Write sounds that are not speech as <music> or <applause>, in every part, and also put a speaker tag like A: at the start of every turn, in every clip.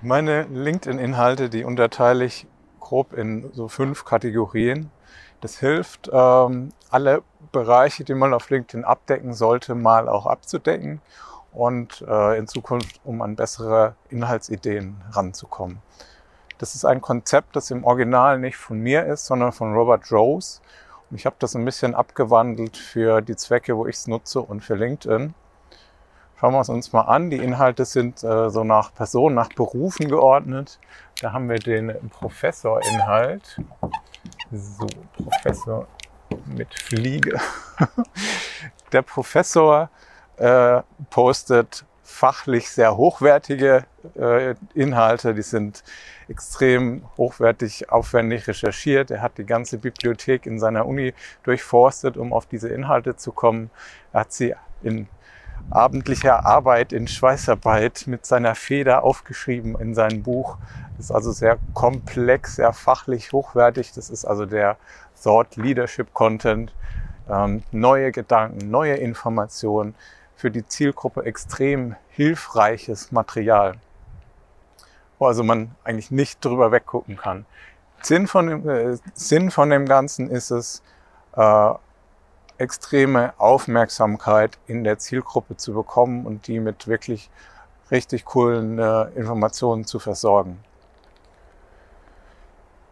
A: Meine LinkedIn-Inhalte, die unterteile ich grob in so fünf Kategorien. Das hilft, ähm, alle Bereiche, die man auf LinkedIn abdecken sollte, mal auch abzudecken und äh, in Zukunft, um an bessere Inhaltsideen ranzukommen. Das ist ein Konzept, das im Original nicht von mir ist, sondern von Robert Rose. Und ich habe das ein bisschen abgewandelt für die Zwecke, wo ich es nutze und für LinkedIn. Schauen wir es uns mal an. Die Inhalte sind äh, so nach Personen, nach Berufen geordnet. Da haben wir den Professor-Inhalt. So, Professor mit Fliege. <laughs> Der Professor äh, postet fachlich sehr hochwertige äh, Inhalte. Die sind extrem hochwertig, aufwendig recherchiert. Er hat die ganze Bibliothek in seiner Uni durchforstet, um auf diese Inhalte zu kommen. Er hat sie in abendlicher Arbeit, in Schweißarbeit mit seiner Feder aufgeschrieben in sein Buch. Das ist also sehr komplex, sehr fachlich hochwertig. Das ist also der Thought Leadership Content. Ähm, neue Gedanken, neue Informationen, für die Zielgruppe extrem hilfreiches Material, wo also man eigentlich nicht drüber weggucken kann. Sinn von dem, äh, Sinn von dem Ganzen ist es, äh, extreme Aufmerksamkeit in der Zielgruppe zu bekommen und die mit wirklich richtig coolen äh, Informationen zu versorgen.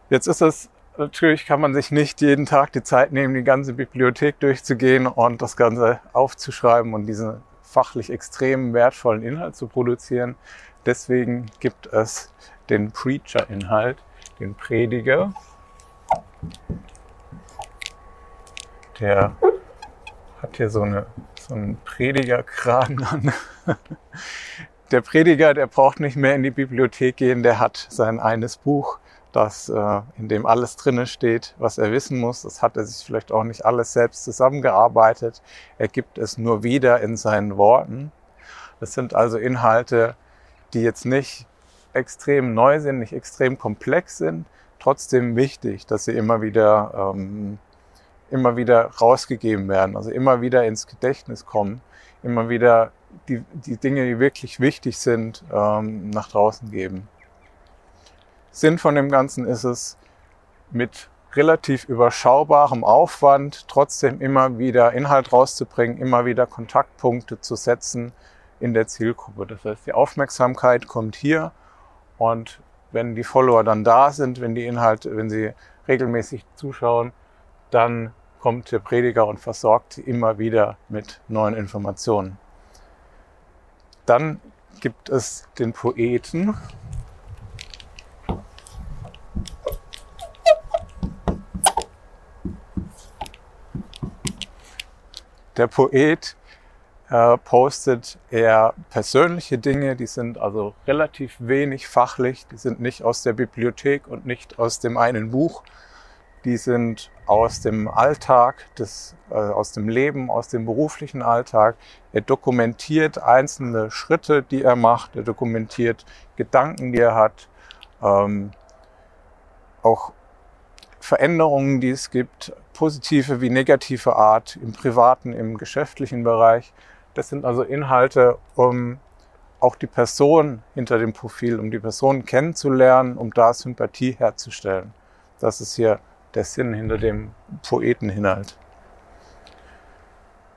A: Jetzt ist es natürlich kann man sich nicht jeden Tag die Zeit nehmen, die ganze Bibliothek durchzugehen und das Ganze aufzuschreiben und diesen fachlich extrem wertvollen Inhalt zu produzieren. Deswegen gibt es den Preacher-Inhalt, den Prediger. Der hat hier so, eine, so einen Predigerkragen an. <laughs> Der Prediger, der braucht nicht mehr in die Bibliothek gehen, der hat sein eines Buch das, äh, in dem alles drinne steht, was er wissen muss. Das hat er sich vielleicht auch nicht alles selbst zusammengearbeitet. Er gibt es nur wieder in seinen Worten. Das sind also Inhalte, die jetzt nicht extrem neu sind, nicht extrem komplex sind, trotzdem wichtig, dass sie immer wieder, ähm, immer wieder rausgegeben werden, also immer wieder ins Gedächtnis kommen, immer wieder die, die Dinge, die wirklich wichtig sind, ähm, nach draußen geben. Sinn von dem Ganzen ist es, mit relativ überschaubarem Aufwand trotzdem immer wieder Inhalt rauszubringen, immer wieder Kontaktpunkte zu setzen in der Zielgruppe. Das heißt, die Aufmerksamkeit kommt hier und wenn die Follower dann da sind, wenn die Inhalte, wenn sie regelmäßig zuschauen, dann kommt der Prediger und versorgt sie immer wieder mit neuen Informationen. Dann gibt es den Poeten, Der Poet äh, postet eher persönliche Dinge, die sind also relativ wenig fachlich, die sind nicht aus der Bibliothek und nicht aus dem einen Buch, die sind aus dem Alltag, des, äh, aus dem Leben, aus dem beruflichen Alltag. Er dokumentiert einzelne Schritte, die er macht, er dokumentiert Gedanken, die er hat, ähm, auch Veränderungen, die es gibt, positive wie negative Art, im privaten, im geschäftlichen Bereich. Das sind also Inhalte, um auch die Person hinter dem Profil, um die Person kennenzulernen, um da Sympathie herzustellen. Das ist hier der Sinn hinter dem Poeteninhalt.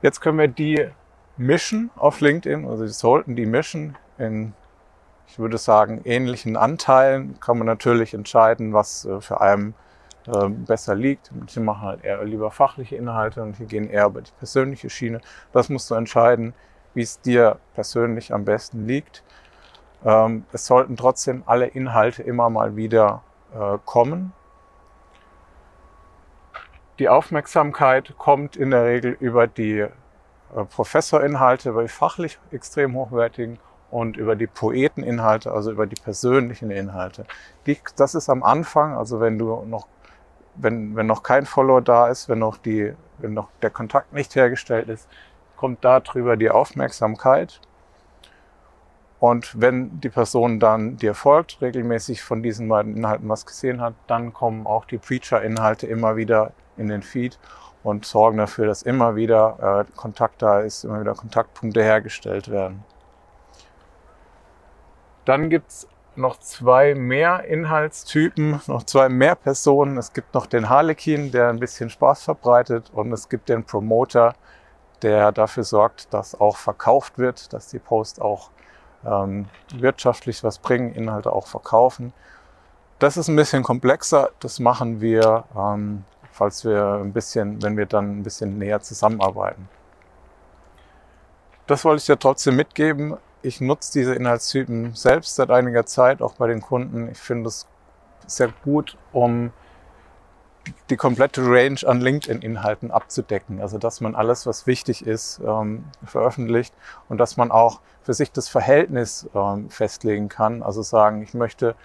A: Jetzt können wir die mischen auf LinkedIn, also wir sollten die mischen in, ich würde sagen, ähnlichen Anteilen. Kann man natürlich entscheiden, was äh, für einen äh, besser liegt. Manche machen halt eher lieber fachliche Inhalte und hier gehen eher über die persönliche Schiene. Das musst du entscheiden, wie es dir persönlich am besten liegt. Ähm, es sollten trotzdem alle Inhalte immer mal wieder äh, kommen. Die Aufmerksamkeit kommt in der Regel über die äh, Professorinhalte, über die fachlich extrem hochwertigen und über die Poeteninhalte, also über die persönlichen Inhalte. Die, das ist am Anfang, also wenn du noch wenn, wenn noch kein Follower da ist, wenn noch, die, wenn noch der Kontakt nicht hergestellt ist, kommt darüber die Aufmerksamkeit. Und wenn die Person dann dir folgt, regelmäßig von diesen beiden Inhalten was gesehen hat, dann kommen auch die Preacher-Inhalte immer wieder in den Feed und sorgen dafür, dass immer wieder äh, Kontakt da ist, immer wieder Kontaktpunkte hergestellt werden. Dann gibt's noch zwei mehr Inhaltstypen, noch zwei mehr Personen. Es gibt noch den Harlequin, der ein bisschen Spaß verbreitet und es gibt den Promoter, der dafür sorgt, dass auch verkauft wird, dass die Posts auch ähm, wirtschaftlich was bringen, Inhalte auch verkaufen. Das ist ein bisschen komplexer. Das machen wir, ähm, falls wir ein bisschen, wenn wir dann ein bisschen näher zusammenarbeiten. Das wollte ich dir trotzdem mitgeben. Ich nutze diese Inhaltstypen selbst seit einiger Zeit, auch bei den Kunden. Ich finde es sehr gut, um die komplette Range an LinkedIn-Inhalten abzudecken. Also dass man alles, was wichtig ist, ähm, veröffentlicht und dass man auch für sich das Verhältnis ähm, festlegen kann. Also sagen, ich möchte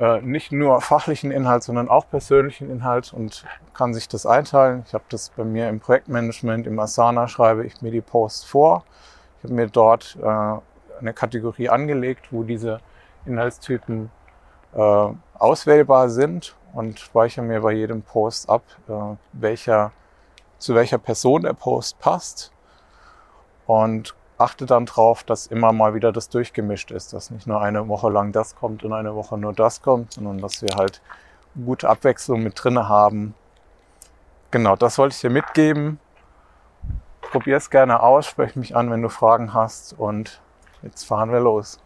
A: äh, nicht nur fachlichen Inhalt, sondern auch persönlichen Inhalt und kann sich das einteilen. Ich habe das bei mir im Projektmanagement, im Asana schreibe ich mir die Posts vor. Ich habe mir dort äh, eine Kategorie angelegt, wo diese Inhaltstypen äh, auswählbar sind und speichere mir bei jedem Post ab, äh, welcher, zu welcher Person der Post passt und achte dann drauf, dass immer mal wieder das durchgemischt ist, dass nicht nur eine Woche lang das kommt und eine Woche nur das kommt, sondern dass wir halt gute Abwechslung mit drinne haben. Genau, das wollte ich dir mitgeben. Probier es gerne aus, sprech mich an, wenn du Fragen hast und jetzt fahren wir los.